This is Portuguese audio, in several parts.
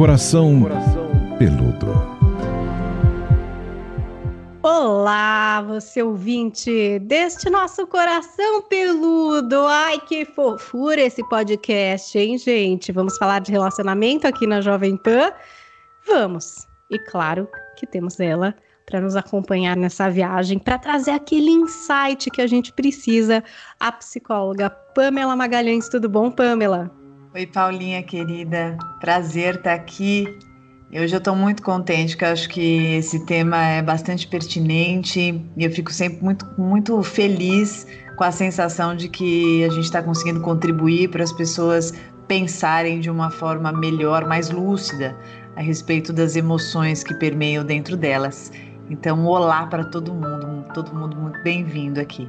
Coração Peludo. Olá, você ouvinte deste nosso coração peludo. Ai, que fofura esse podcast, hein, gente? Vamos falar de relacionamento aqui na Jovem Pan? Vamos. E claro que temos ela para nos acompanhar nessa viagem, para trazer aquele insight que a gente precisa, a psicóloga Pamela Magalhães. Tudo bom, Pamela? Oi, Paulinha querida. Prazer estar aqui. Hoje eu estou muito contente, porque eu acho que esse tema é bastante pertinente e eu fico sempre muito, muito feliz com a sensação de que a gente está conseguindo contribuir para as pessoas pensarem de uma forma melhor, mais lúcida a respeito das emoções que permeiam dentro delas. Então, olá para todo mundo, todo mundo muito bem-vindo aqui.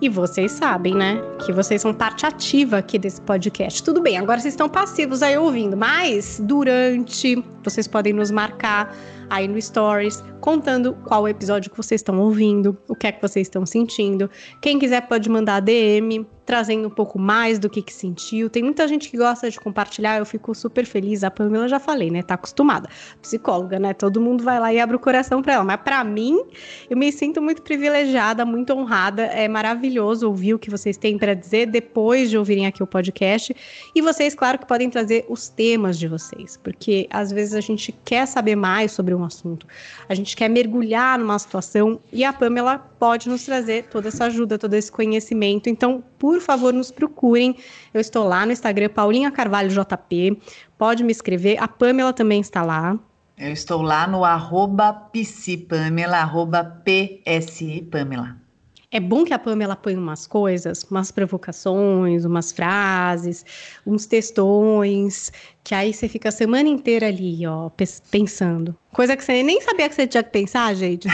E vocês sabem, né? Que vocês são parte ativa aqui desse podcast. Tudo bem, agora vocês estão passivos aí ouvindo, mas durante vocês podem nos marcar aí no Stories, contando qual episódio que vocês estão ouvindo, o que é que vocês estão sentindo. Quem quiser pode mandar DM, trazendo um pouco mais do que, que sentiu. Tem muita gente que gosta de compartilhar, eu fico super feliz. A Pamela já falei, né? Tá acostumada. Psicóloga, né? Todo mundo vai lá e abre o coração para ela. Mas para mim, eu me sinto muito privilegiada, muito honrada. É maravilhoso ouvir o que vocês têm para dizer depois de ouvirem aqui o podcast. E vocês, claro, que podem trazer os temas de vocês, porque às vezes a gente quer saber mais sobre um assunto, a gente quer mergulhar numa situação e a Pamela pode nos trazer toda essa ajuda, todo esse conhecimento. Então, por favor, nos procurem. Eu estou lá no Instagram, Paulinha Carvalho JP. Pode me escrever. A Pamela também está lá. Eu estou lá no arroba psipamela, arroba psipamela. É bom que a Pamela põe umas coisas, umas provocações, umas frases, uns textões, que aí você fica a semana inteira ali, ó, pensando. Coisa que você nem sabia que você tinha que pensar, gente.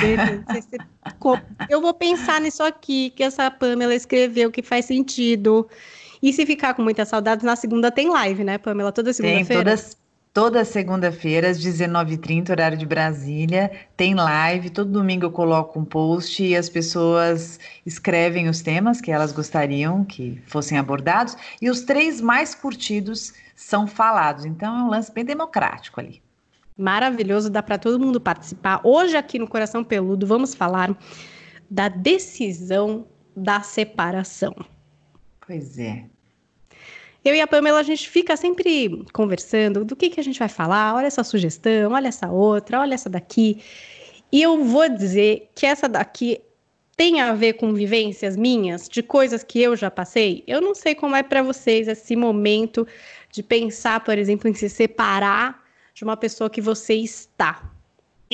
Eu vou pensar nisso aqui, que essa Pamela escreveu, que faz sentido. E se ficar com muitas saudades, na segunda tem live, né, Pamela? Toda segunda-feira? Tem, todas, Toda segunda-feira, às 19h30, horário de Brasília, tem live. Todo domingo eu coloco um post e as pessoas escrevem os temas que elas gostariam que fossem abordados. E os três mais curtidos são falados. Então é um lance bem democrático ali. Maravilhoso, dá para todo mundo participar. Hoje, aqui no Coração Peludo, vamos falar da decisão da separação. Pois é. Eu e a Pamela, a gente fica sempre conversando do que, que a gente vai falar. Olha essa sugestão, olha essa outra, olha essa daqui. E eu vou dizer que essa daqui tem a ver com vivências minhas, de coisas que eu já passei. Eu não sei como é para vocês esse momento de pensar, por exemplo, em se separar de uma pessoa que você está.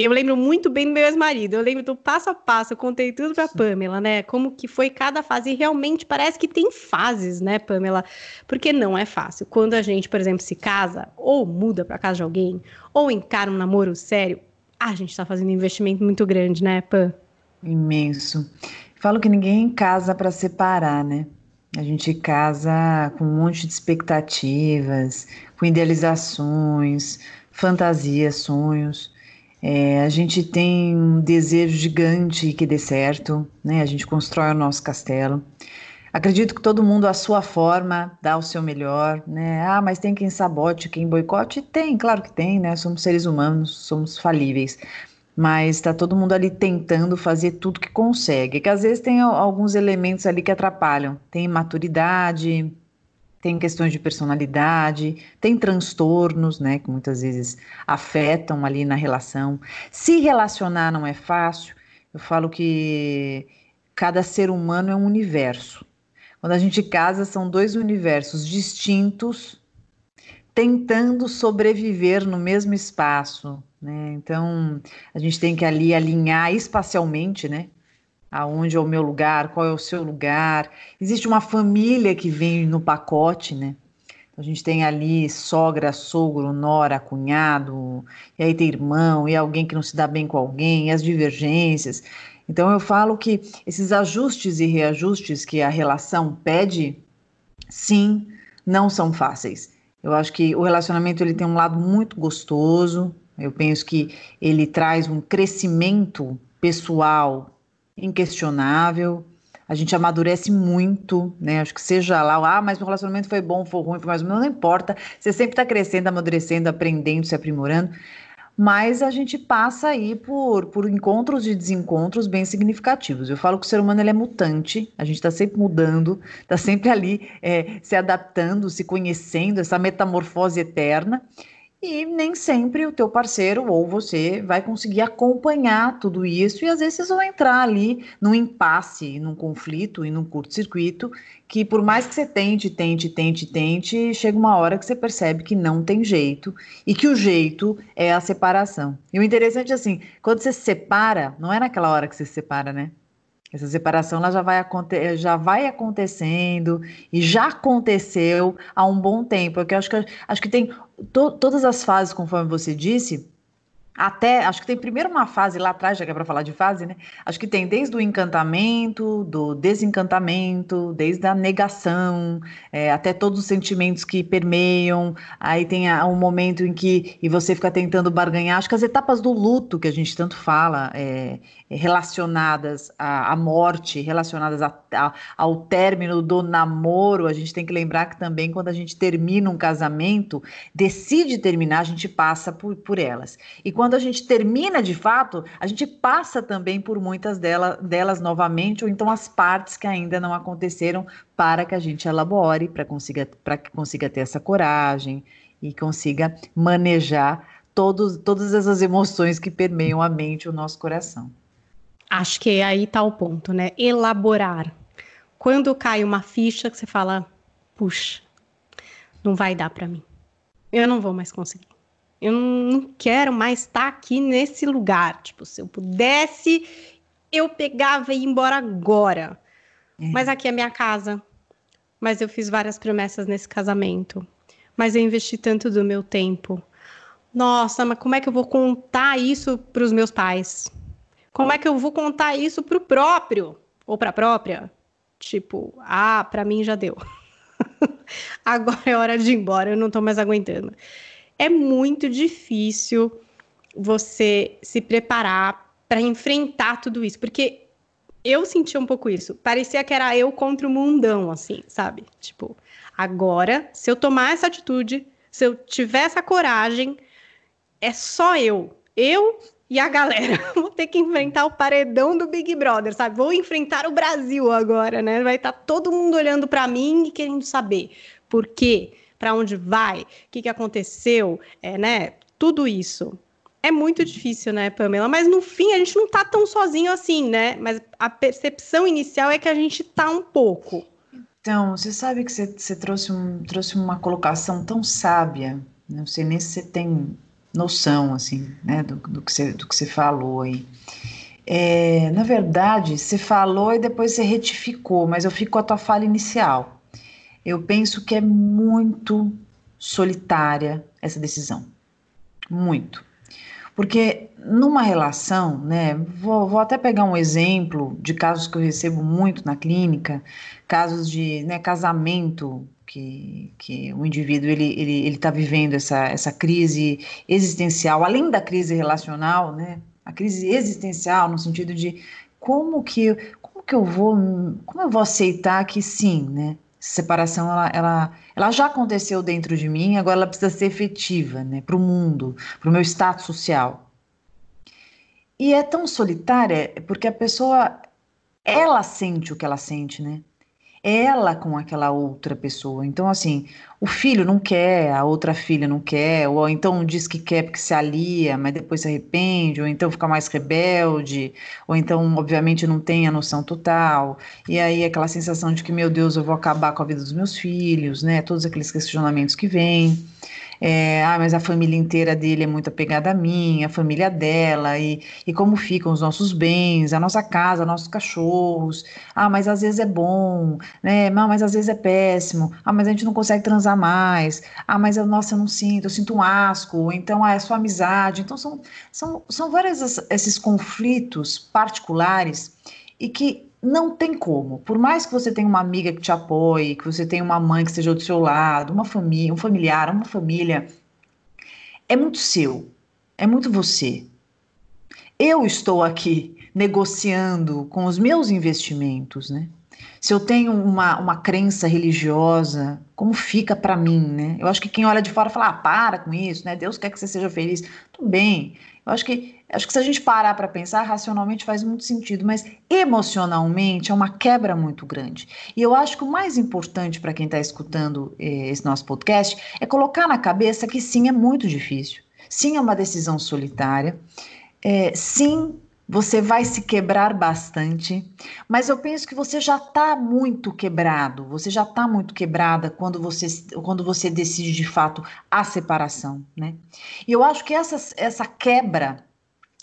Eu lembro muito bem do meu ex-marido. Eu lembro do passo a passo. Eu contei tudo pra Pamela, né? Como que foi cada fase. E realmente parece que tem fases, né, Pamela? Porque não é fácil. Quando a gente, por exemplo, se casa, ou muda pra casa de alguém, ou encara um namoro sério, a gente tá fazendo um investimento muito grande, né, Pam? Imenso. Falo que ninguém casa para separar, né? A gente casa com um monte de expectativas, com idealizações, fantasias, sonhos. É, a gente tem um desejo gigante que dê certo, né? A gente constrói o nosso castelo. Acredito que todo mundo, à sua forma, dá o seu melhor, né? Ah, mas tem quem sabote, quem boicote? Tem, claro que tem, né? Somos seres humanos, somos falíveis. Mas está todo mundo ali tentando fazer tudo que consegue. Que às vezes tem alguns elementos ali que atrapalham. Tem imaturidade, tem questões de personalidade, tem transtornos, né, que muitas vezes afetam ali na relação. Se relacionar não é fácil, eu falo que cada ser humano é um universo. Quando a gente casa, são dois universos distintos, tentando sobreviver no mesmo espaço, né? Então, a gente tem que ali alinhar espacialmente, né? Aonde é o meu lugar, qual é o seu lugar. Existe uma família que vem no pacote, né? A gente tem ali sogra, sogro, nora, cunhado, e aí tem irmão, e alguém que não se dá bem com alguém, e as divergências. Então eu falo que esses ajustes e reajustes que a relação pede, sim, não são fáceis. Eu acho que o relacionamento ele tem um lado muito gostoso. Eu penso que ele traz um crescimento pessoal inquestionável. a gente amadurece muito, né? Acho que seja lá, ah, mas meu relacionamento foi bom, foi ruim, foi mais ou menos, não importa. Você sempre está crescendo, amadurecendo, aprendendo, se aprimorando. Mas a gente passa aí por, por encontros e desencontros bem significativos. Eu falo que o ser humano ele é mutante, a gente está sempre mudando, está sempre ali é, se adaptando, se conhecendo, essa metamorfose eterna e nem sempre o teu parceiro ou você vai conseguir acompanhar tudo isso e às vezes vocês vão entrar ali num impasse, num conflito e num curto-circuito que por mais que você tente, tente, tente, tente, chega uma hora que você percebe que não tem jeito e que o jeito é a separação. E o interessante é assim, quando você se separa, não é naquela hora que você se separa, né? Essa separação ela já, vai já vai acontecendo e já aconteceu há um bom tempo. Eu acho que, acho que tem to, todas as fases, conforme você disse, até, acho que tem primeiro uma fase lá atrás, já que é para falar de fase, né? Acho que tem desde o encantamento, do desencantamento, desde a negação, é, até todos os sentimentos que permeiam. Aí tem um momento em que e você fica tentando barganhar. Acho que as etapas do luto que a gente tanto fala, é, relacionadas à, à, morte, relacionadas a, a, ao término do namoro, a gente tem que lembrar que também quando a gente termina um casamento, decide terminar, a gente passa por, por elas. E quando a gente termina de fato, a gente passa também por muitas delas, delas novamente, ou então as partes que ainda não aconteceram, para que a gente elabore, para consiga, que consiga ter essa coragem e consiga manejar todos, todas essas emoções que permeiam a mente e o nosso coração. Acho que aí está o ponto, né? Elaborar. Quando cai uma ficha que você fala, puxa, não vai dar para mim. Eu não vou mais conseguir. Eu não quero mais estar tá aqui nesse lugar. Tipo, se eu pudesse, eu pegava e ia embora agora. É. Mas aqui é minha casa. Mas eu fiz várias promessas nesse casamento. Mas eu investi tanto do meu tempo. Nossa, mas como é que eu vou contar isso para os meus pais? Como é que eu vou contar isso pro próprio ou pra própria? Tipo, ah, para mim já deu. Agora é hora de ir embora, eu não tô mais aguentando. É muito difícil você se preparar para enfrentar tudo isso, porque eu senti um pouco isso. Parecia que era eu contra o mundão, assim, sabe? Tipo, agora, se eu tomar essa atitude, se eu tiver essa coragem, é só eu. Eu e a galera, vou ter que enfrentar o paredão do Big Brother, sabe? Vou enfrentar o Brasil agora, né? Vai estar tá todo mundo olhando para mim e querendo saber por quê, para onde vai, o que, que aconteceu, é, né? Tudo isso. É muito difícil, né, Pamela? Mas no fim a gente não tá tão sozinho assim, né? Mas a percepção inicial é que a gente tá um pouco. Então, você sabe que você, você trouxe, um, trouxe uma colocação tão sábia. Não sei nem se você tem noção, assim, né, do, do, que, você, do que você falou aí. É, na verdade, você falou e depois você retificou, mas eu fico com a tua fala inicial. Eu penso que é muito solitária essa decisão. Muito. Porque numa relação, né, vou, vou, até pegar um exemplo de casos que eu recebo muito na clínica, casos de né, casamento que, que o indivíduo ele ele ele está vivendo essa essa crise existencial, além da crise relacional, né? A crise existencial no sentido de como que como que eu vou como eu vou aceitar que sim, né? Separação ela, ela, ela já aconteceu dentro de mim, agora ela precisa ser efetiva, né? Para o mundo, para o meu status social. E é tão solitária porque a pessoa ela sente o que ela sente, né? Ela com aquela outra pessoa. Então, assim, o filho não quer, a outra filha não quer, ou então diz que quer porque se alia, mas depois se arrepende, ou então fica mais rebelde, ou então, obviamente, não tem a noção total. E aí aquela sensação de que, meu Deus, eu vou acabar com a vida dos meus filhos, né? Todos aqueles questionamentos que vêm é, ah, mas a família inteira dele é muito apegada a mim, a família dela, e, e como ficam os nossos bens, a nossa casa, nossos cachorros. Ah, mas às vezes é bom, né? Não, mas às vezes é péssimo. Ah, mas a gente não consegue transar mais. Ah, mas eu, nossa, eu não sinto, eu sinto um asco. Então, ah, é sua amizade. Então, são, são, são vários esses conflitos particulares e que não tem como. Por mais que você tenha uma amiga que te apoie, que você tenha uma mãe que esteja do seu lado, uma família, um familiar, uma família, é muito seu, é muito você. Eu estou aqui negociando com os meus investimentos, né? Se eu tenho uma, uma crença religiosa, como fica para mim, né? Eu acho que quem olha de fora fala, ah, para com isso, né? Deus quer que você seja feliz. Tudo bem. Eu acho que, acho que se a gente parar para pensar, racionalmente faz muito sentido, mas emocionalmente é uma quebra muito grande. E eu acho que o mais importante para quem está escutando eh, esse nosso podcast é colocar na cabeça que sim, é muito difícil. Sim, é uma decisão solitária. É, sim, você vai se quebrar bastante, mas eu penso que você já está muito quebrado, você já está muito quebrada quando você, quando você decide de fato a separação, né? E eu acho que essa, essa quebra,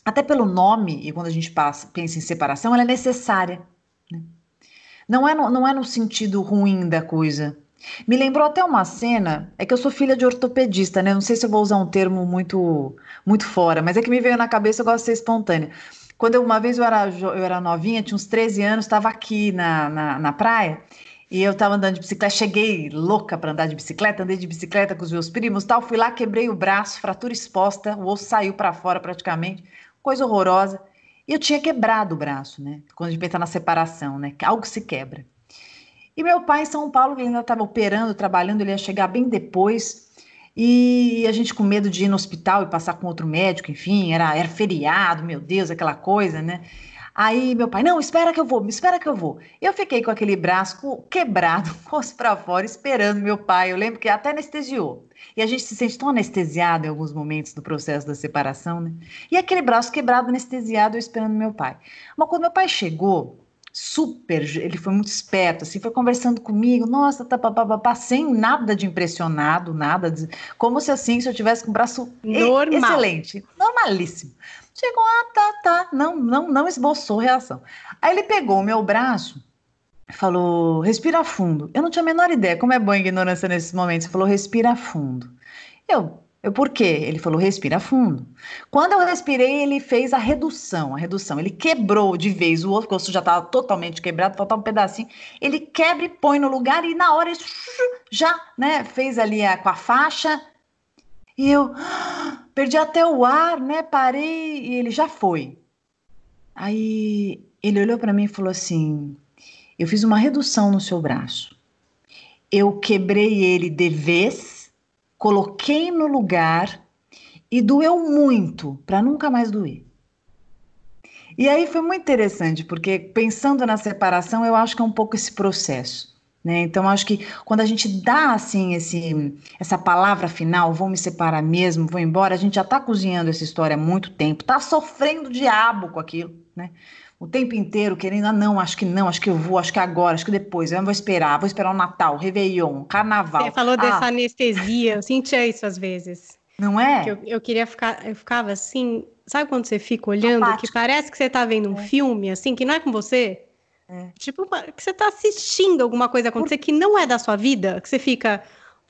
até pelo nome, e quando a gente passa, pensa em separação, ela é necessária. Né? Não, é no, não é no sentido ruim da coisa, me lembrou até uma cena, é que eu sou filha de ortopedista, né? Não sei se eu vou usar um termo muito muito fora, mas é que me veio na cabeça, eu gosto de ser espontânea. Quando eu, uma vez eu era, eu era novinha, tinha uns 13 anos, estava aqui na, na, na praia, e eu estava andando de bicicleta, cheguei louca para andar de bicicleta, andei de bicicleta com os meus primos, tal, fui lá, quebrei o braço, fratura exposta, o osso saiu para fora praticamente, coisa horrorosa. E eu tinha quebrado o braço, né? Quando a gente pensa na separação, né? Algo se quebra. E meu pai em São Paulo, ele ainda estava operando, trabalhando, ele ia chegar bem depois. E a gente com medo de ir no hospital e passar com outro médico, enfim, era, era feriado, meu Deus, aquela coisa, né? Aí meu pai, não, espera que eu vou, me espera que eu vou. Eu fiquei com aquele braço quebrado, rosto para fora, esperando meu pai. Eu lembro que até anestesiou. E a gente se sente tão anestesiado em alguns momentos do processo da separação, né? E aquele braço quebrado, anestesiado, eu esperando meu pai. Mas quando meu pai chegou, super, ele foi muito esperto, assim, foi conversando comigo, nossa, tá, papapá, sem nada de impressionado, nada, de, como se assim, se eu tivesse com o braço Normal. excelente, normalíssimo. Chegou, ah, tá, tá, não, não, não esboçou reação. Aí ele pegou o meu braço, falou, respira fundo. Eu não tinha a menor ideia, como é boa a ignorância nesses momentos, ele falou, respira fundo. Eu, eu, por quê? Ele falou, respira fundo. Quando eu respirei, ele fez a redução, a redução. Ele quebrou de vez o osso, o osso já estava totalmente quebrado, faltava um pedacinho. Ele quebra e põe no lugar e na hora ele já, né, fez ali a, com a faixa. E eu perdi até o ar, né, parei e ele já foi. Aí ele olhou para mim e falou assim, eu fiz uma redução no seu braço. Eu quebrei ele de vez coloquei no lugar e doeu muito para nunca mais doer. E aí foi muito interessante, porque pensando na separação, eu acho que é um pouco esse processo. Né? Então, acho que quando a gente dá assim esse, essa palavra final, vou me separar mesmo, vou embora, a gente já está cozinhando essa história há muito tempo, está sofrendo diabo com aquilo, né? O tempo inteiro querendo, ah, não, acho que não, acho que eu vou, acho que agora, acho que depois, eu não vou esperar, vou esperar o Natal, Réveillon, Carnaval. Você falou ah, dessa anestesia, eu sentia isso às vezes. Não é? Eu, eu, queria ficar, eu ficava assim, sabe quando você fica olhando, que parece que você tá vendo um é. filme, assim, que não é com você? É. Tipo, que você tá assistindo alguma coisa acontecer Por... que não é da sua vida, que você fica,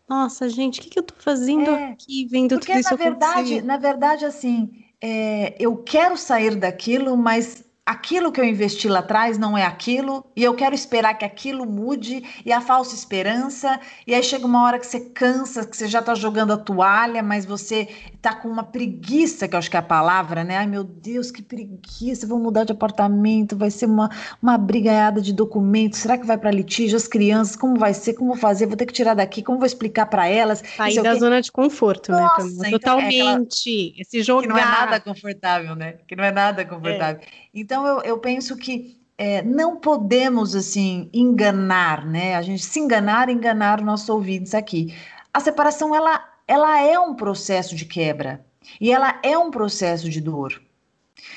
nossa, gente, o que, que eu tô fazendo é. aqui, vendo Porque, tudo isso na verdade, acontecer? na verdade, assim, é, eu quero sair daquilo, mas aquilo que eu investi lá atrás não é aquilo, e eu quero esperar que aquilo mude, e a falsa esperança, e aí chega uma hora que você cansa, que você já tá jogando a toalha, mas você tá com uma preguiça, que eu acho que é a palavra, né? Ai, meu Deus, que preguiça, vou mudar de apartamento, vai ser uma, uma brigaiada de documentos, será que vai para litígio, as crianças, como vai ser, como vou fazer, vou ter que tirar daqui, como vou explicar para elas? Sair da zona de conforto, né, Nossa, né? Totalmente, então é aquela... esse jogar. Que não é nada confortável, né? Que não é nada confortável. É. Então, eu, eu penso que é, não podemos, assim, enganar, né? A gente se enganar, enganar os nossos ouvintes aqui. A separação, ela, ela é um processo de quebra. E ela é um processo de dor.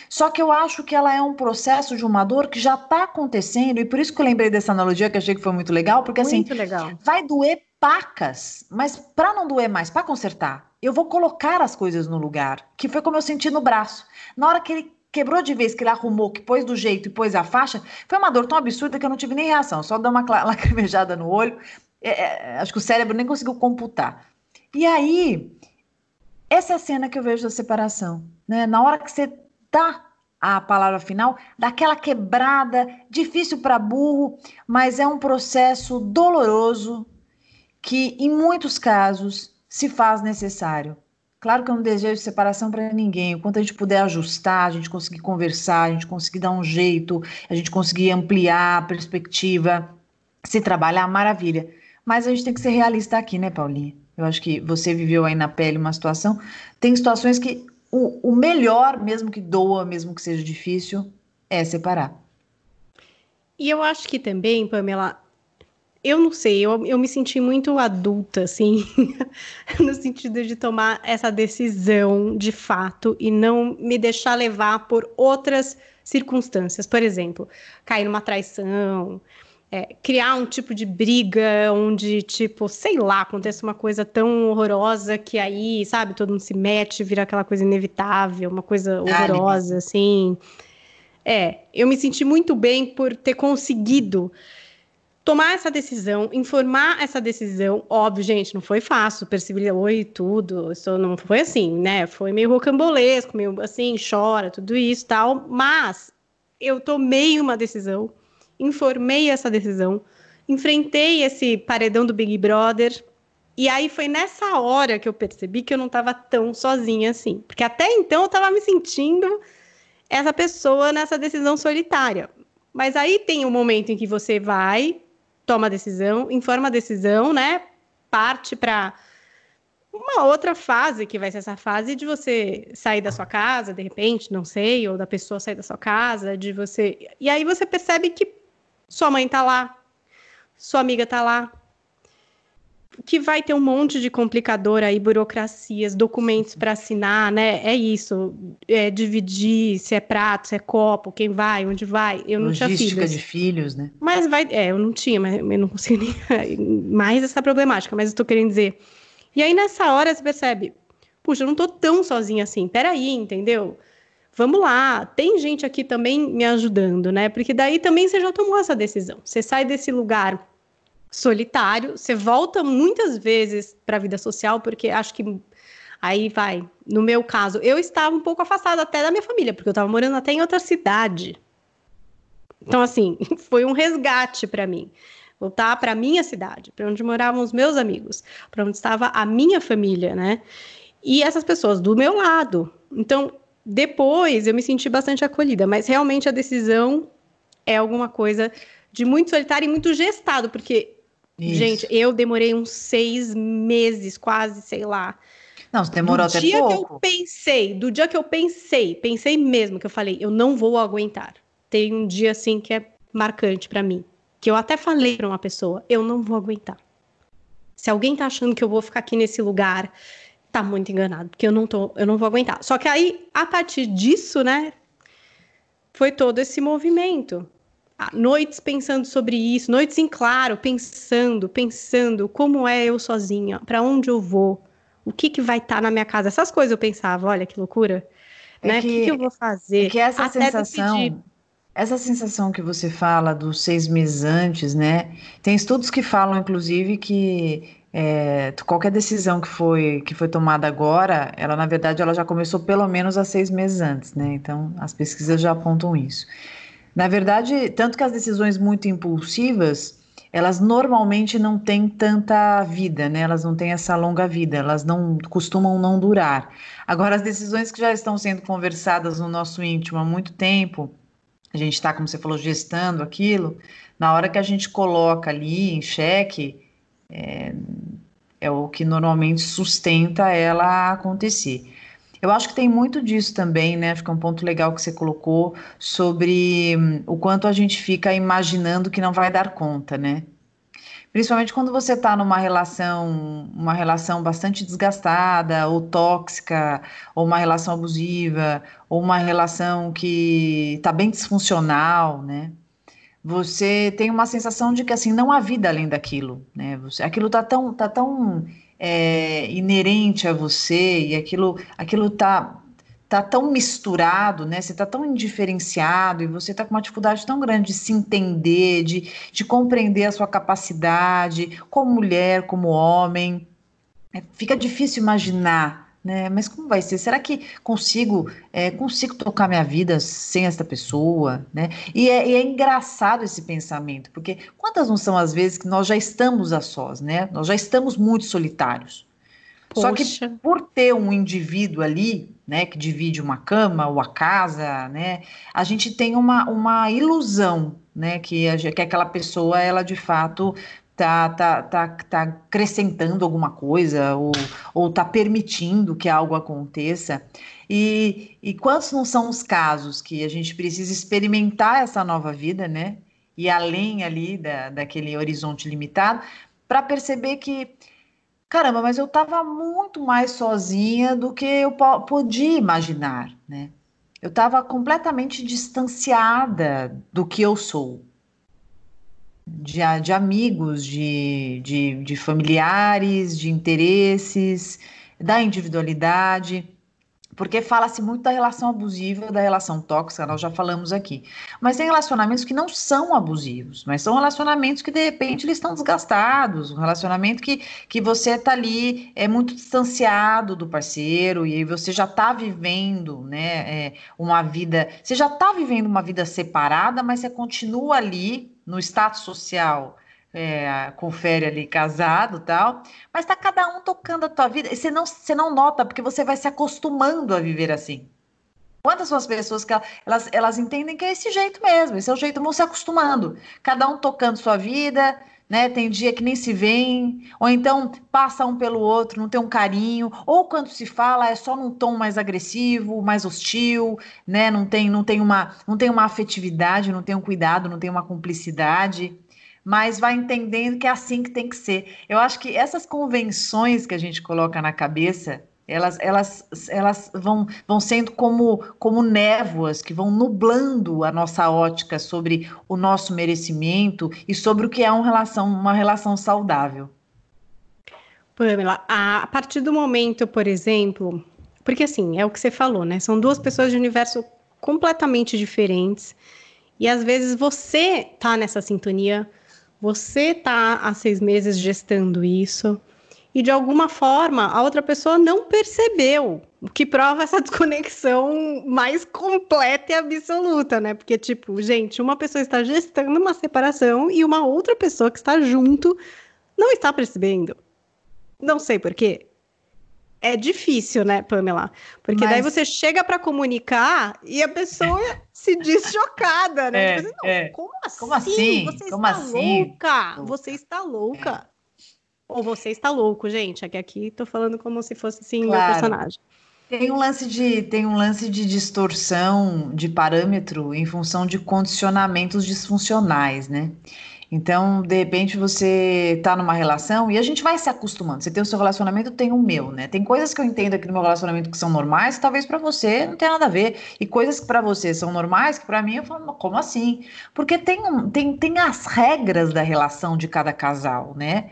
Só que eu acho que ela é um processo de uma dor que já está acontecendo, e por isso que eu lembrei dessa analogia que achei que foi muito legal, porque assim, muito assim, legal. vai doer pacas, mas para não doer mais, para consertar, eu vou colocar as coisas no lugar, que foi como eu senti no braço. Na hora que ele quebrou de vez, que ele arrumou, que pôs do jeito e pôs a faixa, foi uma dor tão absurda que eu não tive nem reação, só deu uma lacrimejada no olho. É, é, acho que o cérebro nem conseguiu computar. E aí, essa é a cena que eu vejo da separação. Né? Na hora que você dá a palavra final, daquela quebrada, difícil para burro, mas é um processo doloroso que, em muitos casos, se faz necessário. Claro que eu não desejo separação para ninguém. O quanto a gente puder ajustar, a gente conseguir conversar, a gente conseguir dar um jeito, a gente conseguir ampliar a perspectiva, se trabalhar, maravilha. Mas a gente tem que ser realista aqui, né, Paulinha? Eu acho que você viveu aí na pele uma situação. Tem situações que o, o melhor, mesmo que doa, mesmo que seja difícil, é separar. E eu acho que também, Pamela, eu não sei, eu, eu me senti muito adulta, assim, no sentido de tomar essa decisão de fato e não me deixar levar por outras circunstâncias. Por exemplo, cair numa traição, é, criar um tipo de briga onde, tipo, sei lá, acontece uma coisa tão horrorosa que aí, sabe, todo mundo se mete, vira aquela coisa inevitável, uma coisa horrorosa, assim. É, eu me senti muito bem por ter conseguido tomar essa decisão, informar essa decisão. Óbvio, gente, não foi fácil perceber oi tudo. Isso não foi assim, né? Foi meio rocambolesco, meio assim, chora, tudo isso tal. Mas eu tomei uma decisão, informei essa decisão, enfrentei esse paredão do Big Brother. E aí foi nessa hora que eu percebi que eu não estava tão sozinha assim. Porque até então eu estava me sentindo essa pessoa nessa decisão solitária. Mas aí tem um momento em que você vai, toma a decisão, informa a decisão, né? Parte para uma outra fase, que vai ser essa fase de você sair da sua casa, de repente, não sei, ou da pessoa sair da sua casa, de você. E aí você percebe que sua mãe tá lá, sua amiga tá lá, que vai ter um monte de complicador aí, burocracias, documentos para assinar, né? É isso, é dividir se é prato, se é copo, quem vai, onde vai. Eu não Logística tinha filhos. de filhos, né? Mas vai, é, eu não tinha, mas eu não consigo nem mais essa problemática, mas eu tô querendo dizer. E aí nessa hora você percebe, puxa, eu não tô tão sozinha assim. Peraí, entendeu? Vamos lá, tem gente aqui também me ajudando, né? Porque daí também você já tomou essa decisão. Você sai desse lugar solitário, você volta muitas vezes para a vida social, porque acho que aí vai. No meu caso, eu estava um pouco afastada até da minha família, porque eu estava morando até em outra cidade. Então, assim, foi um resgate para mim. Voltar para minha cidade, para onde moravam os meus amigos, para onde estava a minha família, né? E essas pessoas do meu lado. Então, depois eu me senti bastante acolhida, mas realmente a decisão é alguma coisa de muito solitário e muito gestado, porque isso. Gente, eu demorei uns seis meses, quase, sei lá. Não, você demorou do até dia pouco. que eu pensei, do dia que eu pensei, pensei mesmo que eu falei, eu não vou aguentar. Tem um dia assim que é marcante para mim, que eu até falei para uma pessoa, eu não vou aguentar. Se alguém tá achando que eu vou ficar aqui nesse lugar, tá muito enganado, porque eu não tô, eu não vou aguentar. Só que aí, a partir disso, né, foi todo esse movimento noites pensando sobre isso, noites em claro, pensando, pensando como é eu sozinha, para onde eu vou, o que que vai estar tá na minha casa, essas coisas eu pensava, olha que loucura, é né? O que, que, eu vou fazer? É que essa Até sensação, essa sensação que você fala dos seis meses antes, né? Tem estudos que falam, inclusive, que é, qualquer decisão que foi que foi tomada agora, ela na verdade ela já começou pelo menos há seis meses antes, né? Então as pesquisas já apontam isso. Na verdade, tanto que as decisões muito impulsivas, elas normalmente não têm tanta vida, né? Elas não têm essa longa vida, elas não costumam não durar. Agora, as decisões que já estão sendo conversadas no nosso íntimo há muito tempo, a gente está, como você falou, gestando aquilo, na hora que a gente coloca ali em xeque, é, é o que normalmente sustenta ela a acontecer. Eu acho que tem muito disso também, né? Acho que é um ponto legal que você colocou sobre hum, o quanto a gente fica imaginando que não vai dar conta, né? Principalmente quando você está numa relação, uma relação bastante desgastada, ou tóxica, ou uma relação abusiva, ou uma relação que está bem disfuncional, né? Você tem uma sensação de que assim não há vida além daquilo, né? Você, aquilo está tão, tá tão é, inerente a você e aquilo aquilo tá tá tão misturado, né? Você tá tão indiferenciado e você tá com uma dificuldade tão grande de se entender, de, de compreender a sua capacidade como mulher, como homem. É, fica difícil imaginar né? Mas como vai ser? Será que consigo é, consigo tocar minha vida sem esta pessoa, né? E é, e é, engraçado esse pensamento, porque quantas não são as vezes que nós já estamos a sós, né? Nós já estamos muito solitários. Poxa. Só que por ter um indivíduo ali, né, que divide uma cama ou a casa, né, a gente tem uma, uma ilusão, né, que, a, que aquela pessoa, ela de fato tá, tá, tá, tá acrescentando alguma coisa ou, ou tá permitindo que algo aconteça. E, e quantos não são os casos que a gente precisa experimentar essa nova vida, né? E além ali da, daquele horizonte limitado, para perceber que, caramba, mas eu estava muito mais sozinha do que eu podia imaginar, né? Eu estava completamente distanciada do que eu sou de, de amigos, de, de, de familiares, de interesses, da individualidade porque fala-se muito da relação abusiva, da relação tóxica, nós já falamos aqui. Mas tem relacionamentos que não são abusivos, mas são relacionamentos que de repente eles estão desgastados, um relacionamento que, que você está ali é muito distanciado do parceiro e você já está vivendo, né, é, uma vida, você já está vivendo uma vida separada, mas você continua ali no status social é, confere ali casado tal, mas tá cada um tocando a tua vida, e você não, você não nota, porque você vai se acostumando a viver assim. Quantas são as pessoas que elas, elas entendem que é esse jeito mesmo, esse é o jeito, vão se acostumando, cada um tocando sua vida, né? Tem dia que nem se vem, ou então passa um pelo outro, não tem um carinho, ou quando se fala é só num tom mais agressivo, mais hostil, né? Não tem, não tem uma, não tem uma afetividade, não tem um cuidado, não tem uma cumplicidade mas vai entendendo que é assim que tem que ser. Eu acho que essas convenções que a gente coloca na cabeça, elas, elas, elas vão, vão sendo como, como névoas que vão nublando a nossa ótica sobre o nosso merecimento e sobre o que é uma relação, uma relação saudável. Pamela, a partir do momento, por exemplo, porque assim, é o que você falou, né? São duas pessoas de universo completamente diferentes. E às vezes você tá nessa sintonia, você está há seis meses gestando isso e de alguma forma a outra pessoa não percebeu, o que prova essa desconexão mais completa e absoluta, né? Porque, tipo, gente, uma pessoa está gestando uma separação e uma outra pessoa que está junto não está percebendo. Não sei por quê. É difícil, né, Pamela? Porque Mas... daí você chega para comunicar e a pessoa se diz chocada, né? É, tipo assim, é. Como assim? Como assim? Você como está assim? louca? Você está louca. É. Ou você está louco, gente. É que aqui tô falando como se fosse assim claro. meu personagem. Tem um lance de tem um lance de distorção de parâmetro em função de condicionamentos disfuncionais, né? Então, de repente, você está numa relação e a gente vai se acostumando. Você tem o seu relacionamento, tem o meu, né? Tem coisas que eu entendo aqui no meu relacionamento que são normais, que talvez para você não tenha nada a ver. E coisas que para você são normais, que para mim eu falo, como assim? Porque tem, tem, tem as regras da relação de cada casal, né?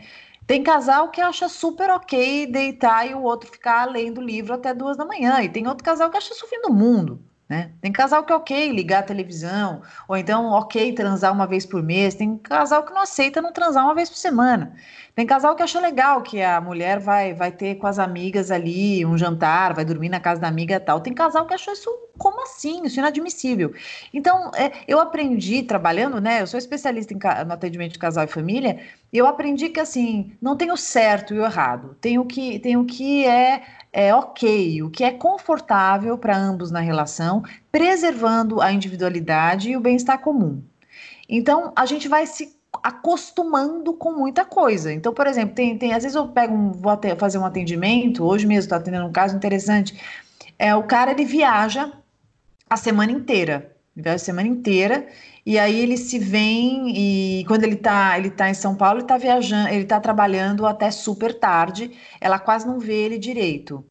Tem casal que acha super ok deitar e o outro ficar lendo livro até duas da manhã. E tem outro casal que acha isso o fim do mundo. Né? Tem casal que é ok ligar a televisão, ou então ok transar uma vez por mês. Tem casal que não aceita não transar uma vez por semana. Tem casal que acha legal que a mulher vai, vai ter com as amigas ali um jantar, vai dormir na casa da amiga e tal. Tem casal que achou isso como assim? Isso é inadmissível. Então, é, eu aprendi trabalhando, né? Eu sou especialista em, no atendimento de casal e família, e eu aprendi que assim, não tem o certo e o errado. Tem o que, tem o que é é ok, o que é confortável para ambos na relação, preservando a individualidade e o bem-estar comum. Então, a gente vai se acostumando com muita coisa. Então, por exemplo, tem, tem às vezes eu pego um, vou até fazer um atendimento, hoje mesmo estou atendendo um caso interessante. É, o cara ele viaja a semana inteira, viaja a semana inteira, e aí ele se vem e quando ele tá, ele tá em São Paulo, ele tá viajando, ele tá trabalhando até super tarde, ela quase não vê ele direito.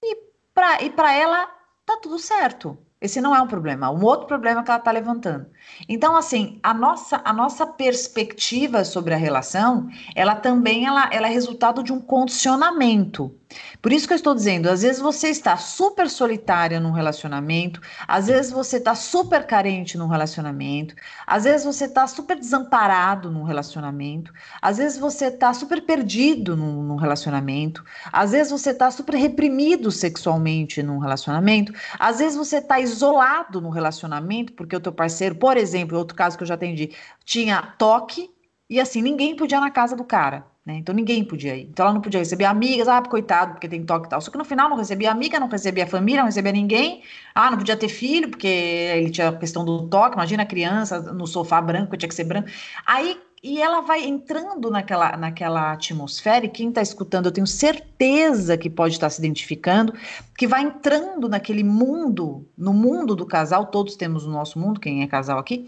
E para e para ela tá tudo certo. Esse não é um problema. Um outro problema que ela está levantando. Então, assim, a nossa, a nossa perspectiva sobre a relação, ela também ela, ela é resultado de um condicionamento. Por isso que eu estou dizendo, às vezes você está super solitária num relacionamento, às vezes você está super carente num relacionamento, às vezes você está super desamparado num relacionamento, às vezes você está super perdido num, num relacionamento, às vezes você está super reprimido sexualmente num relacionamento, às vezes você está isolado no relacionamento porque o teu parceiro, por exemplo, outro caso que eu já atendi, tinha toque e assim ninguém podia na casa do cara Né? Então ninguém podia ir. Então ela não podia receber amigas, ah, coitado, porque tem toque e tal. Só que no final não recebia amiga, não recebia família, não recebia ninguém. Ah, não podia ter filho, porque ele tinha a questão do toque. Imagina a criança no sofá branco, tinha que ser branco. Aí e ela vai entrando naquela, naquela atmosfera, e quem está escutando, eu tenho certeza que pode estar tá se identificando, que vai entrando naquele mundo, no mundo do casal, todos temos o nosso mundo, quem é casal aqui,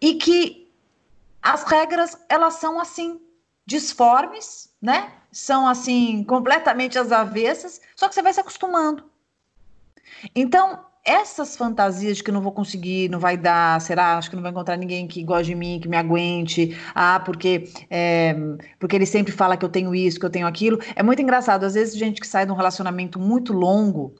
e que as regras, elas são assim, disformes, né? São assim, completamente às avessas, só que você vai se acostumando. Então, essas fantasias de que não vou conseguir, não vai dar, será? Acho que não vai encontrar ninguém que goste de mim, que me aguente. Ah, porque é, porque ele sempre fala que eu tenho isso, que eu tenho aquilo. É muito engraçado. Às vezes, gente que sai de um relacionamento muito longo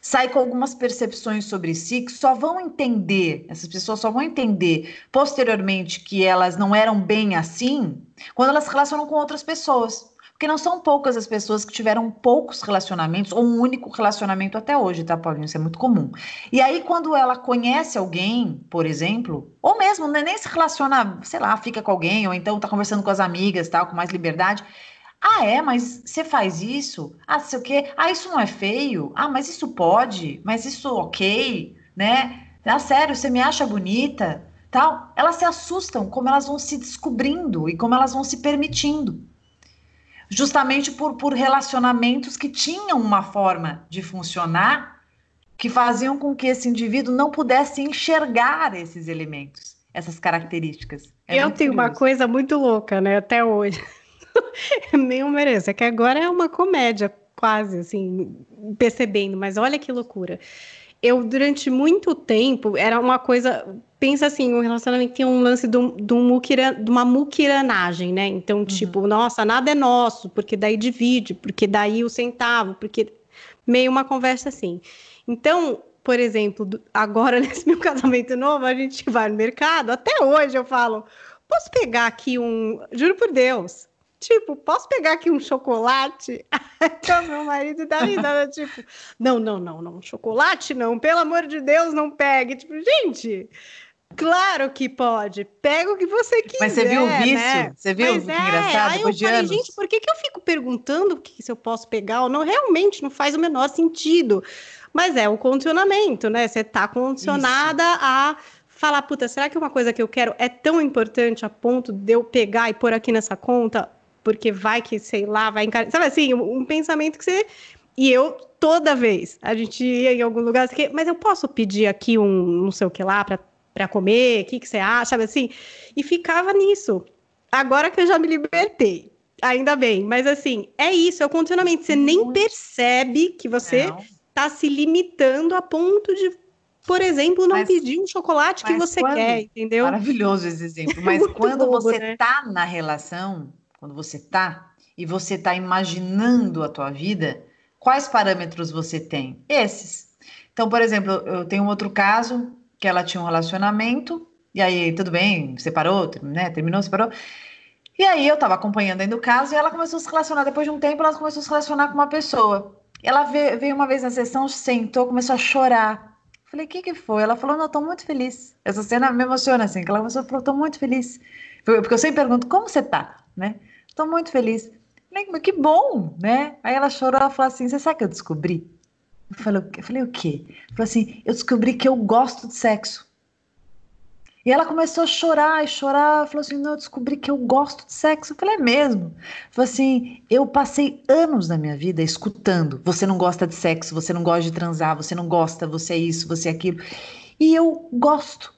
sai com algumas percepções sobre si que só vão entender, essas pessoas só vão entender posteriormente que elas não eram bem assim quando elas se relacionam com outras pessoas. Porque não são poucas as pessoas que tiveram poucos relacionamentos, ou um único relacionamento até hoje, tá, Paulinho? Isso é muito comum. E aí, quando ela conhece alguém, por exemplo, ou mesmo né, nem se relaciona, sei lá, fica com alguém, ou então tá conversando com as amigas, tal, com mais liberdade. Ah, é, mas você faz isso? Ah, sei o quê? Ah, isso não é feio? Ah, mas isso pode? Mas isso ok? Né? Ah, sério, você me acha bonita? Tal. Elas se assustam como elas vão se descobrindo e como elas vão se permitindo justamente por, por relacionamentos que tinham uma forma de funcionar que faziam com que esse indivíduo não pudesse enxergar esses elementos, essas características. É eu tenho curioso. uma coisa muito louca, né, até hoje. Nem mereço, é que agora é uma comédia, quase, assim, percebendo, mas olha que loucura. Eu, durante muito tempo, era uma coisa pensa assim, o relacionamento tem um lance de, de, um muquira, de uma muquiranagem, né? Então, uhum. tipo, nossa, nada é nosso, porque daí divide, porque daí o centavo, porque meio uma conversa assim. Então, por exemplo, agora nesse meu casamento novo, a gente vai no mercado, até hoje eu falo, posso pegar aqui um, juro por Deus, Tipo, posso pegar aqui um chocolate? Então, meu marido dá risada, tipo, não, não, não, não, chocolate não, pelo amor de Deus, não pegue. Tipo, gente, Claro que pode. Pega o que você quiser. Mas você viu o vício? Né? Você viu Mas que é. engraçado? Aí eu falei, anos? gente, por que, que eu fico perguntando o que se eu posso pegar ou não? Realmente não faz o menor sentido. Mas é o condicionamento, né? Você tá condicionada Isso. a falar, puta, será que uma coisa que eu quero é tão importante a ponto de eu pegar e pôr aqui nessa conta? Porque vai que, sei lá, vai encarar. Sabe assim, um pensamento que você. E eu, toda vez, a gente ia em algum lugar, mas eu posso pedir aqui um não sei o que lá para para comer, o que, que você acha, assim? E ficava nisso. Agora que eu já me libertei, ainda bem, mas assim, é isso, é o condicionamento. Você nem percebe que você está se limitando a ponto de, por exemplo, não mas, pedir um chocolate que você quando, quer, entendeu? Maravilhoso esse exemplo. Mas quando bobo, você né? tá na relação, quando você tá e você tá imaginando a tua vida, quais parâmetros você tem? Esses. Então, por exemplo, eu tenho um outro caso que ela tinha um relacionamento, e aí, tudo bem, separou, né? Terminou, separou. E aí eu tava acompanhando ainda o caso e ela começou a se relacionar. Depois de um tempo, ela começou a se relacionar com uma pessoa. Ela veio uma vez na sessão, sentou, começou a chorar. Falei, o que que foi? Ela falou, não, tô muito feliz. Essa cena me emociona, assim, que ela começou a falar, tô muito feliz. Porque eu sempre pergunto, como você tá, né? Tô muito feliz. Falei, que bom, né? Aí ela chorou, ela falou assim, você sabe que eu descobri? Eu falei, eu falei o quê? Falei assim, eu descobri que eu gosto de sexo. E ela começou a chorar e chorar, falou assim, não, eu descobri que eu gosto de sexo. Eu falei, é mesmo? Falei assim, eu passei anos da minha vida escutando, você não gosta de sexo, você não gosta de transar, você não gosta, você é isso, você é aquilo. E eu gosto.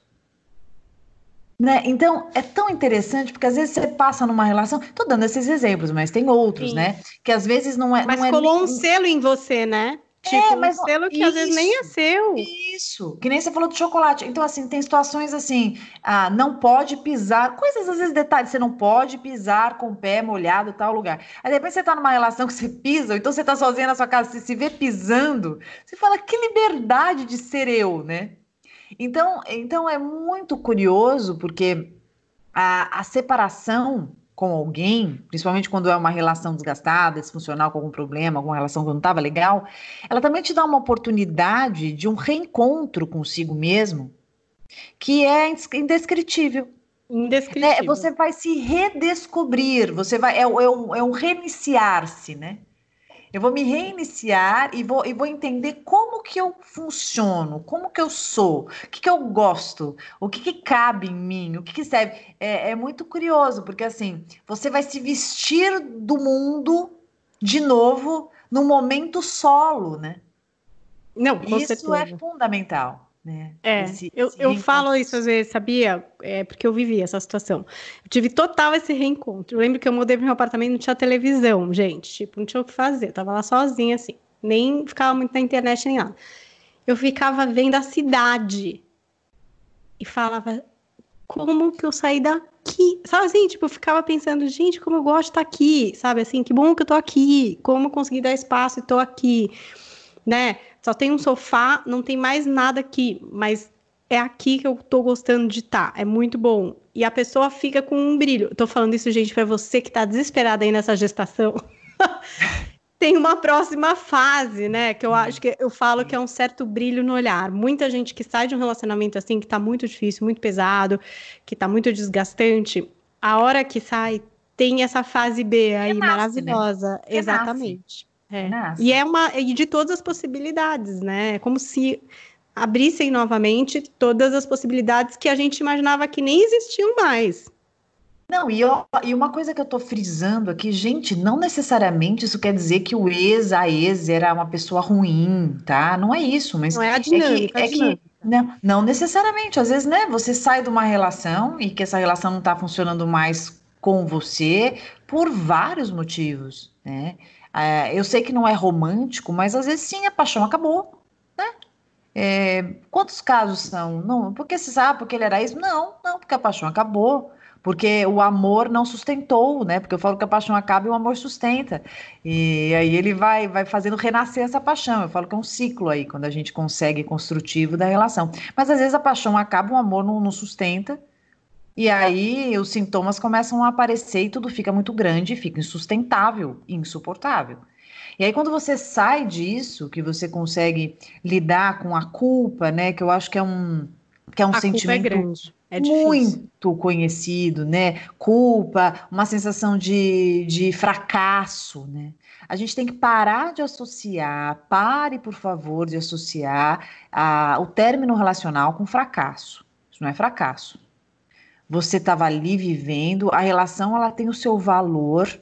Né? Então, é tão interessante, porque às vezes você passa numa relação, tô dando esses exemplos, mas tem outros, Sim. né? Que às vezes não é. Mas não é colou nem... um selo em você, né? Tipo, é, mas, um selo que isso, às vezes nem é seu. Isso, que nem você falou do chocolate. Então, assim, tem situações assim, ah, não pode pisar, coisas às vezes detalhes, você não pode pisar com o pé molhado em tal lugar. Aí depois você tá numa relação que você pisa, ou então você tá sozinha na sua casa, você se vê pisando, você fala, que liberdade de ser eu, né? Então, então é muito curioso, porque a, a separação com alguém, principalmente quando é uma relação desgastada, disfuncional, com algum problema, alguma relação que não estava legal, ela também te dá uma oportunidade de um reencontro consigo mesmo que é indescritível. Indescritível. É, você vai se redescobrir, você vai é, é um, é um reiniciar-se, né? Eu vou me reiniciar e vou, e vou entender como que eu funciono, como que eu sou, o que, que eu gosto, o que, que cabe em mim, o que, que serve. É, é muito curioso, porque assim, você vai se vestir do mundo de novo no momento solo, né? Não, Isso certeza. é fundamental. Né? É, esse, eu, esse eu falo isso às vezes, sabia? É porque eu vivi essa situação. Eu tive total esse reencontro. Eu lembro que eu mudei pro meu apartamento, não tinha televisão, gente. Tipo, não tinha o que fazer. Eu tava lá sozinha, assim. Nem ficava muito na internet nem nada. Eu ficava vendo a cidade e falava, como que eu saí daqui? Sabe assim, tipo, eu ficava pensando, gente, como eu gosto de estar aqui, sabe assim, que bom que eu tô aqui, como eu consegui dar espaço e tô aqui, né? Só tem um sofá, não tem mais nada aqui, mas é aqui que eu tô gostando de estar. Tá, é muito bom. E a pessoa fica com um brilho. Eu tô falando isso, gente, para você que tá desesperada aí nessa gestação. tem uma próxima fase, né? Que eu acho que eu falo que é um certo brilho no olhar. Muita gente que sai de um relacionamento assim, que tá muito difícil, muito pesado, que tá muito desgastante, a hora que sai, tem essa fase B aí, né? maravilhosa. Né? Exatamente. É. E é uma e de todas as possibilidades, né? É como se abrissem novamente todas as possibilidades que a gente imaginava que nem existiam mais. Não, e, eu, e uma coisa que eu tô frisando aqui, gente, não necessariamente isso quer dizer que o ex, a ex era uma pessoa ruim, tá? Não é isso, mas. Não é a dinâmica. É que, é dinâmica. que não, não necessariamente. Às vezes, né, você sai de uma relação e que essa relação não tá funcionando mais com você por vários motivos, né? É, eu sei que não é romântico, mas às vezes sim, a paixão acabou, né? É, quantos casos são? Não, porque se sabe, porque ele era isso? Não, não, porque a paixão acabou. Porque o amor não sustentou, né? Porque eu falo que a paixão acaba e o amor sustenta. E aí ele vai, vai fazendo renascer essa paixão. Eu falo que é um ciclo aí, quando a gente consegue construtivo da relação. Mas às vezes a paixão acaba, o amor não, não sustenta. E aí os sintomas começam a aparecer e tudo fica muito grande, fica insustentável, insuportável. E aí quando você sai disso, que você consegue lidar com a culpa, né, que eu acho que é um que é um a sentimento é grande. É muito conhecido, né? Culpa, uma sensação de, de fracasso, né? A gente tem que parar de associar, pare, por favor, de associar a, o término relacional com fracasso. Isso não é fracasso você estava ali vivendo, a relação ela tem o seu valor,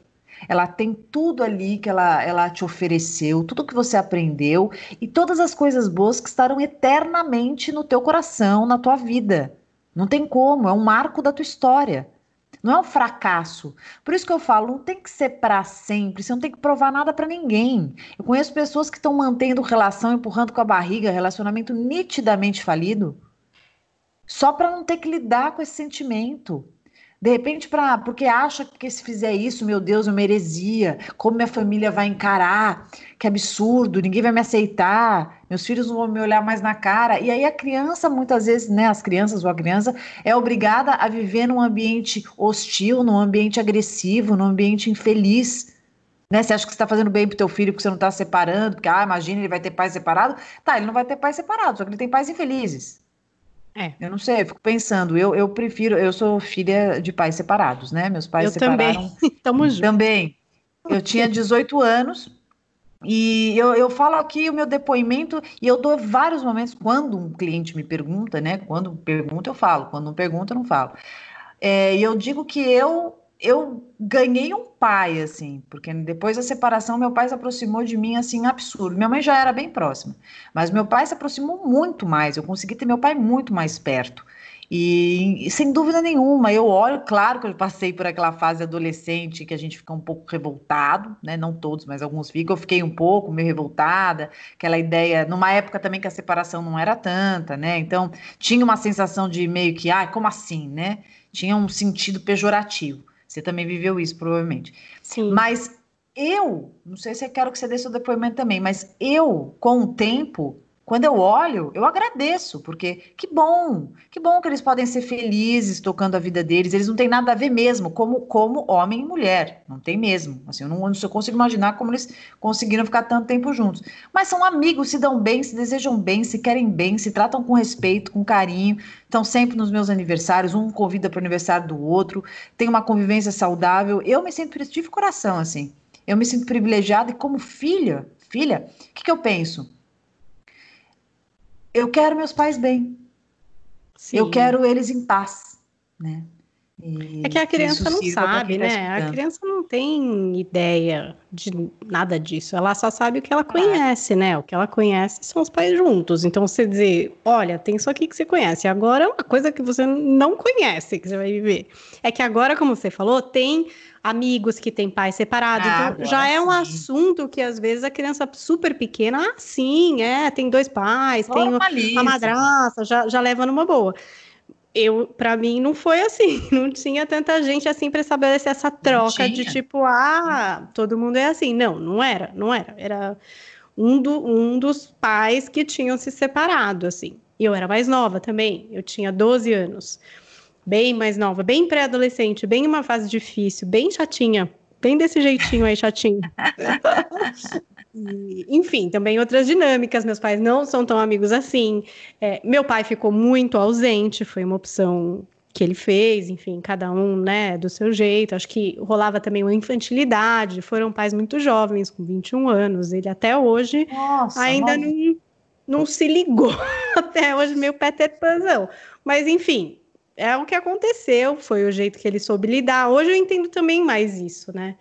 ela tem tudo ali que ela, ela te ofereceu, tudo que você aprendeu e todas as coisas boas que estarão eternamente no teu coração, na tua vida. Não tem como, é um marco da tua história. Não é um fracasso. Por isso que eu falo, não tem que ser para sempre, você não tem que provar nada para ninguém. Eu conheço pessoas que estão mantendo relação, empurrando com a barriga, relacionamento nitidamente falido só para não ter que lidar com esse sentimento. De repente, pra, porque acha que se fizer isso, meu Deus, é uma heresia, como minha família vai encarar, que absurdo, ninguém vai me aceitar, meus filhos não vão me olhar mais na cara. E aí a criança, muitas vezes, né, as crianças ou a criança, é obrigada a viver num ambiente hostil, num ambiente agressivo, num ambiente infeliz. Né? Você acha que você está fazendo bem pro teu filho porque você não está separando, porque, ah, imagina, ele vai ter pais separados. Tá, ele não vai ter pais separados, só que ele tem pais infelizes. É. Eu não sei, eu fico pensando, eu, eu prefiro, eu sou filha de pais separados, né? Meus pais eu separaram. Também. Tamo junto. Também. Eu tinha 18 anos e eu, eu falo aqui o meu depoimento e eu dou vários momentos quando um cliente me pergunta, né? Quando pergunta, eu falo, quando não pergunta, eu não falo. É, e eu digo que eu eu ganhei um pai, assim, porque depois da separação, meu pai se aproximou de mim, assim, absurdo. Minha mãe já era bem próxima, mas meu pai se aproximou muito mais. Eu consegui ter meu pai muito mais perto. E, e, sem dúvida nenhuma, eu olho, claro que eu passei por aquela fase adolescente que a gente fica um pouco revoltado, né? Não todos, mas alguns ficam. Eu fiquei um pouco meio revoltada, aquela ideia, numa época também que a separação não era tanta, né? Então tinha uma sensação de meio que, ah, como assim, né? Tinha um sentido pejorativo. Você também viveu isso, provavelmente. Sim. Mas eu, não sei se eu quero que você dê seu depoimento também, mas eu, com o tempo, quando eu olho, eu agradeço, porque que bom, que bom que eles podem ser felizes tocando a vida deles. Eles não têm nada a ver mesmo, como, como homem e mulher. Não tem mesmo. Assim, eu não, eu consigo imaginar como eles conseguiram ficar tanto tempo juntos. Mas são amigos, se dão bem, se desejam bem, se querem bem, se tratam com respeito, com carinho. Estão sempre nos meus aniversários, um convida para o aniversário do outro, tem uma convivência saudável. Eu me sinto de coração, assim. Eu me sinto privilegiada e como filha, filha, o que, que eu penso? Eu quero meus pais bem. Sim. Eu quero eles em paz, né? E é que a criança não sabe, né? A criança não tem ideia de nada disso. Ela só sabe o que ela conhece, né? O que ela conhece são os pais juntos. Então você dizer, olha, tem isso aqui que você conhece. Agora é uma coisa que você não conhece que você vai viver. É que agora, como você falou, tem amigos que têm pais separados. Ah, então, já é um assunto que às vezes a criança super pequena, ah, sim, é, tem dois pais, tem a madraça, já, já leva numa boa. Eu, para mim, não foi assim. Não tinha tanta gente assim para estabelecer essa troca de tipo, ah, todo mundo é assim. Não, não era, não era. Era um, do, um dos pais que tinham se separado, assim. E eu era mais nova também, eu tinha 12 anos bem mais nova, bem pré-adolescente, bem uma fase difícil, bem chatinha, bem desse jeitinho aí, chatinho. E, enfim, também outras dinâmicas. Meus pais não são tão amigos assim. É, meu pai ficou muito ausente, foi uma opção que ele fez, enfim, cada um, né, do seu jeito. Acho que rolava também uma infantilidade. Foram pais muito jovens, com 21 anos. Ele até hoje Nossa, ainda não, não se ligou. até hoje, meio Peter Panzão. Mas, enfim, é o que aconteceu, foi o jeito que ele soube lidar. Hoje eu entendo também mais isso, né?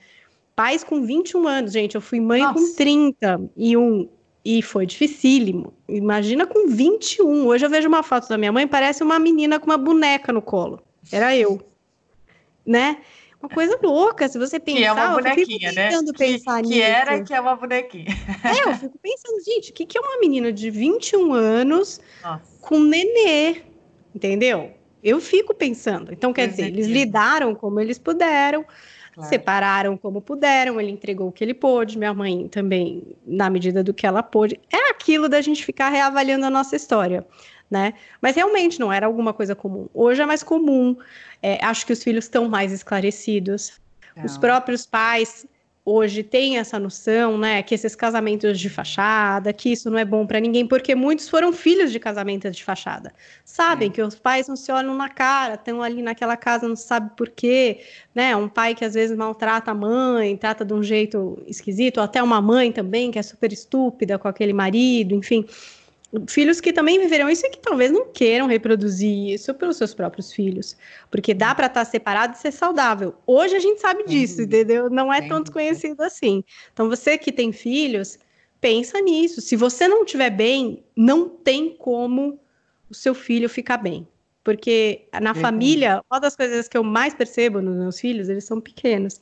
Pais com 21 anos, gente, eu fui mãe Nossa. com 30 e um e foi dificílimo. Imagina com 21. Hoje eu vejo uma foto da minha mãe, parece uma menina com uma boneca no colo. Era eu. Né? Uma coisa louca, se você pensar, que é uma bonequinha, né? Que, que era que é uma bonequinha. É, eu fico pensando, gente, o que, que é uma menina de 21 anos Nossa. com nenê? Entendeu? Eu fico pensando. Então, quer dizer, eles lidaram como eles puderam, claro. separaram como puderam, ele entregou o que ele pôde, minha mãe também, na medida do que ela pôde. É aquilo da gente ficar reavaliando a nossa história. Né? Mas realmente não era alguma coisa comum. Hoje é mais comum. É, acho que os filhos estão mais esclarecidos. Não. Os próprios pais hoje tem essa noção, né, que esses casamentos de fachada, que isso não é bom para ninguém, porque muitos foram filhos de casamentos de fachada. Sabem é. que os pais não se olham na cara, estão ali naquela casa, não sabe por quê, né? Um pai que às vezes maltrata a mãe, trata de um jeito esquisito, até uma mãe também que é super estúpida com aquele marido, enfim filhos que também viverão isso e que talvez não queiram reproduzir isso pelos seus próprios filhos, porque dá para estar tá separado e ser saudável. Hoje a gente sabe disso, uhum. entendeu? Não é tão desconhecido assim. Então você que tem filhos, pensa nisso. Se você não estiver bem, não tem como o seu filho ficar bem. Porque na família, uma das coisas que eu mais percebo nos meus filhos, eles são pequenos.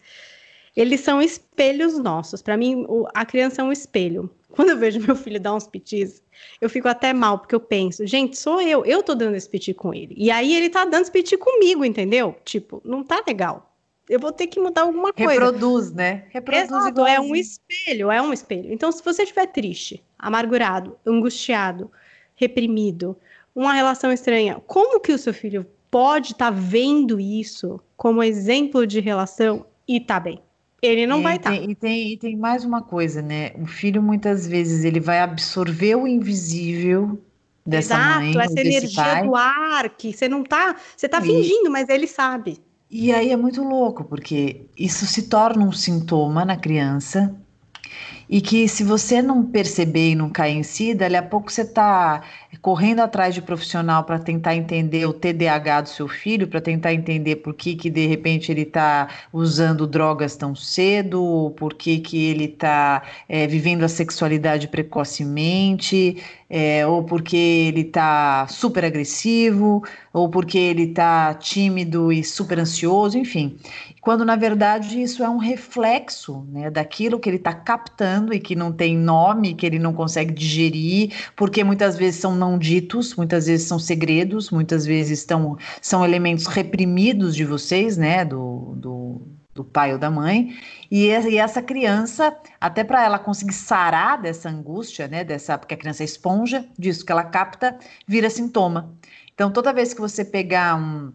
Eles são espelhos nossos. Para mim, a criança é um espelho. Quando eu vejo meu filho dar uns pitis, eu fico até mal, porque eu penso, gente, sou eu, eu tô dando esse piti com ele. E aí ele tá dando esse piti comigo, entendeu? Tipo, não tá legal. Eu vou ter que mudar alguma coisa. Reproduz, né? Reproduz Exato, é um espelho, é um espelho. Então, se você estiver triste, amargurado, angustiado, reprimido, uma relação estranha, como que o seu filho pode estar tá vendo isso como exemplo de relação e tá bem? Ele não é, vai estar. Tá. E tem, e tem mais uma coisa, né? O filho muitas vezes ele vai absorver o invisível dessa Exato, mãe, essa energia pai. do ar que você não tá, você tá e... fingindo, mas ele sabe. E aí é muito louco, porque isso se torna um sintoma na criança e que se você não perceber e não cair em si, dali a pouco você está correndo atrás de profissional para tentar entender o TDAH do seu filho, para tentar entender por que, que de repente ele está usando drogas tão cedo, por que, que ele está é, vivendo a sexualidade precocemente, é, ou porque ele está super agressivo, ou porque ele está tímido e super ansioso, enfim. Quando na verdade isso é um reflexo né, daquilo que ele está captando e que não tem nome, que ele não consegue digerir, porque muitas vezes são não ditos, muitas vezes são segredos, muitas vezes estão, são elementos reprimidos de vocês, né, do, do do pai ou da mãe, e, essa criança, até para ela conseguir sarar dessa angústia, né, dessa, porque a criança é esponja, disso que ela capta, vira sintoma. Então, toda vez que você pegar um,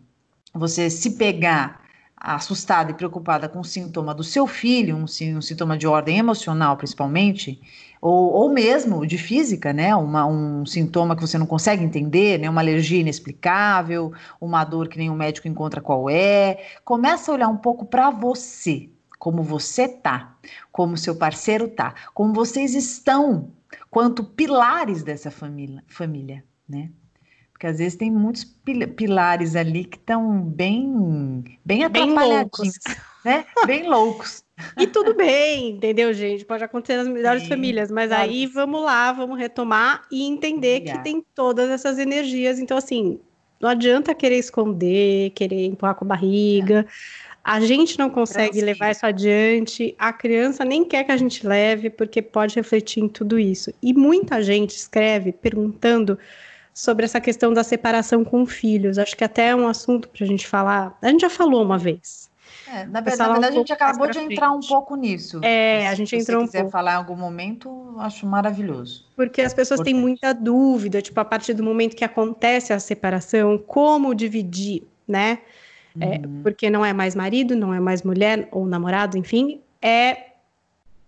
você se pegar assustada e preocupada com o sintoma do seu filho, um, um sintoma de ordem emocional principalmente, ou, ou mesmo de física, né? Uma, um sintoma que você não consegue entender, né? Uma alergia inexplicável, uma dor que nenhum médico encontra qual é. Começa a olhar um pouco para você, como você tá, como seu parceiro tá, como vocês estão, quanto pilares dessa família, família, né? Porque às vezes tem muitos pilares ali que estão bem, bem atrapalhadinhos, bem né? Bem loucos. E tudo bem, entendeu, gente? Pode acontecer nas melhores Sim, famílias, mas claro. aí vamos lá, vamos retomar e entender Obrigada. que tem todas essas energias. Então, assim, não adianta querer esconder, querer empurrar com a barriga. É. A gente não consegue levar isso adiante, a criança nem quer que a gente leve, porque pode refletir em tudo isso. E muita gente escreve perguntando sobre essa questão da separação com filhos. Acho que até é um assunto para a gente falar. A gente já falou uma vez. É, na, verdade, na verdade um a gente acabou de frente. entrar um pouco nisso. É, a gente Se entrou um pouco. Se quiser falar em algum momento, acho maravilhoso. Porque as pessoas Importante. têm muita dúvida, tipo, a partir do momento que acontece a separação, como dividir, né? É, uhum. porque não é mais marido, não é mais mulher ou namorado, enfim, é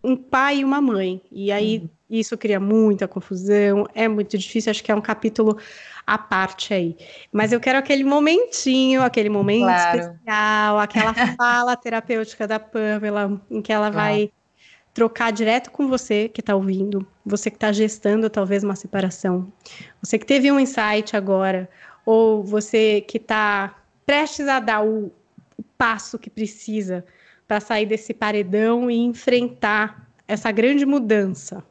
um pai e uma mãe. E aí uhum. isso cria muita confusão, é muito difícil, acho que é um capítulo à parte aí. Mas eu quero aquele momentinho, aquele momento claro. especial, aquela fala terapêutica da Pamela, em que ela vai trocar direto com você que está ouvindo, você que está gestando talvez uma separação, você que teve um insight agora, ou você que está prestes a dar o, o passo que precisa para sair desse paredão e enfrentar essa grande mudança.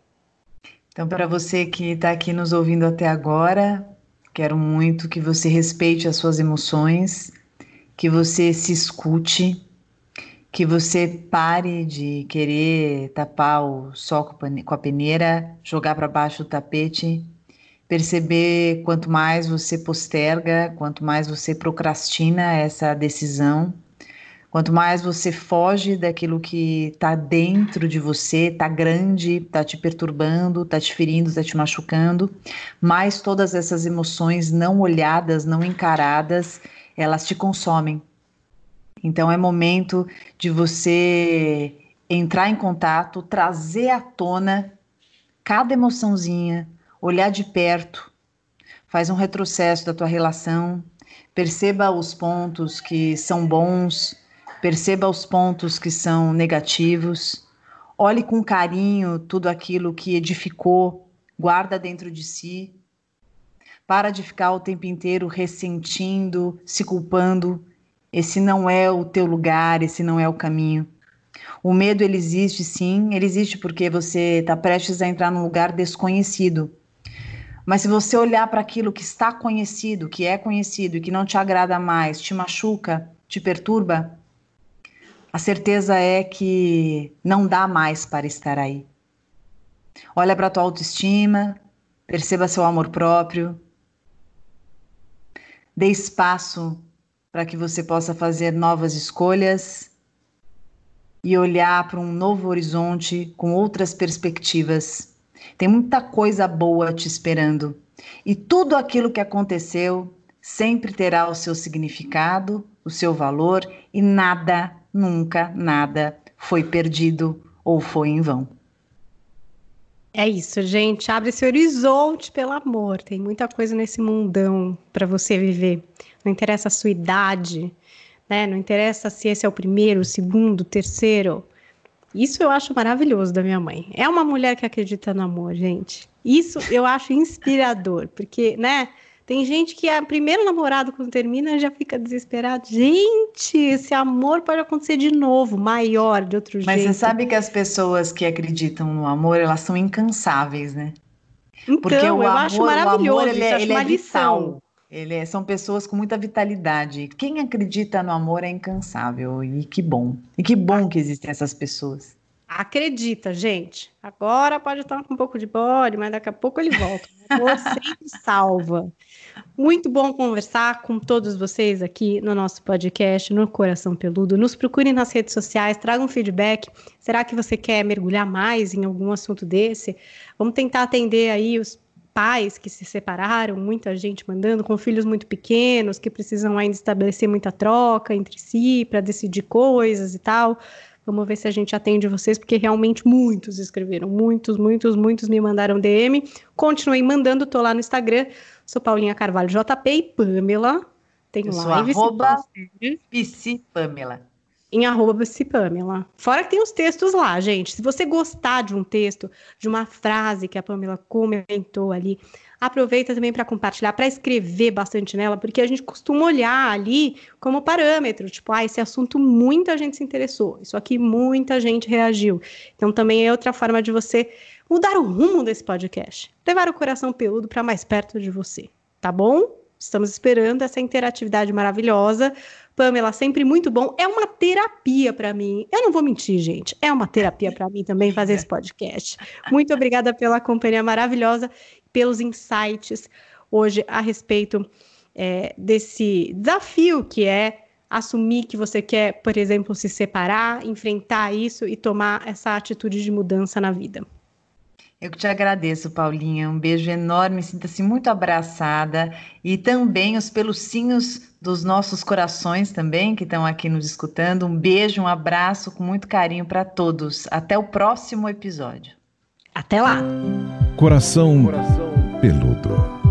Então, para você que está aqui nos ouvindo até agora, quero muito que você respeite as suas emoções, que você se escute, que você pare de querer tapar o sol com a peneira, jogar para baixo o tapete, perceber quanto mais você posterga, quanto mais você procrastina essa decisão Quanto mais você foge daquilo que está dentro de você, está grande, está te perturbando, está te ferindo, está te machucando, mais todas essas emoções não olhadas, não encaradas, elas te consomem. Então é momento de você entrar em contato, trazer à tona cada emoçãozinha, olhar de perto, faz um retrocesso da tua relação, perceba os pontos que são bons, Perceba os pontos que são negativos. Olhe com carinho tudo aquilo que edificou, guarda dentro de si. Para de ficar o tempo inteiro ressentindo, se culpando. Esse não é o teu lugar, esse não é o caminho. O medo ele existe sim, ele existe porque você está prestes a entrar num lugar desconhecido. Mas se você olhar para aquilo que está conhecido, que é conhecido e que não te agrada mais, te machuca, te perturba, a certeza é que não dá mais para estar aí. Olha para a tua autoestima, perceba seu amor próprio. Dê espaço para que você possa fazer novas escolhas e olhar para um novo horizonte com outras perspectivas. Tem muita coisa boa te esperando. E tudo aquilo que aconteceu sempre terá o seu significado, o seu valor e nada nunca nada foi perdido ou foi em vão. É isso, gente. Abre esse horizonte, pelo amor. Tem muita coisa nesse mundão para você viver. Não interessa a sua idade, né? Não interessa se esse é o primeiro, o segundo, o terceiro. Isso eu acho maravilhoso da minha mãe. É uma mulher que acredita no amor, gente. Isso eu acho inspirador, porque, né? Tem gente que é primeiro namorado, quando termina, já fica desesperado. Gente, esse amor pode acontecer de novo, maior, de outro Mas jeito. Mas você sabe que as pessoas que acreditam no amor, elas são incansáveis, né? Então, Porque o eu amor, acho maravilhoso, amor, ele, é, ele é vital. Ele é, são pessoas com muita vitalidade. Quem acredita no amor é incansável. E que bom. E que bom que existem essas pessoas. Acredita, gente. Agora pode estar com um pouco de bode, mas daqui a pouco ele volta. O sempre salva. Muito bom conversar com todos vocês aqui no nosso podcast, no Coração Peludo. Nos procurem nas redes sociais, tragam feedback. Será que você quer mergulhar mais em algum assunto desse? Vamos tentar atender aí os pais que se separaram, muita gente mandando, com filhos muito pequenos, que precisam ainda estabelecer muita troca entre si para decidir coisas e tal. Vamos ver se a gente atende vocês, porque realmente muitos escreveram, muitos, muitos, muitos me mandaram DM. Continuei mandando, tô lá no Instagram, sou Paulinha Carvalho JP e Pamela. Tenho Eu live. Sou arroba Pamela em arroba Pamela. Fora que tem os textos lá, gente. Se você gostar de um texto, de uma frase que a Pamela comentou ali, aproveita também para compartilhar, para escrever bastante nela, porque a gente costuma olhar ali como parâmetro, tipo, ah, esse assunto muita gente se interessou, isso aqui muita gente reagiu. Então também é outra forma de você mudar o rumo desse podcast, levar o coração peludo para mais perto de você, tá bom? Estamos esperando essa interatividade maravilhosa. Pamela, sempre muito bom. É uma terapia para mim. Eu não vou mentir, gente. É uma terapia para mim também fazer esse podcast. Muito obrigada pela companhia maravilhosa, pelos insights hoje a respeito é, desse desafio que é assumir que você quer, por exemplo, se separar, enfrentar isso e tomar essa atitude de mudança na vida. Eu que te agradeço, Paulinha. Um beijo enorme, sinta-se muito abraçada e também os pelucinhos dos nossos corações também que estão aqui nos escutando. Um beijo, um abraço com muito carinho para todos. Até o próximo episódio. Até lá. Coração, Coração peludo.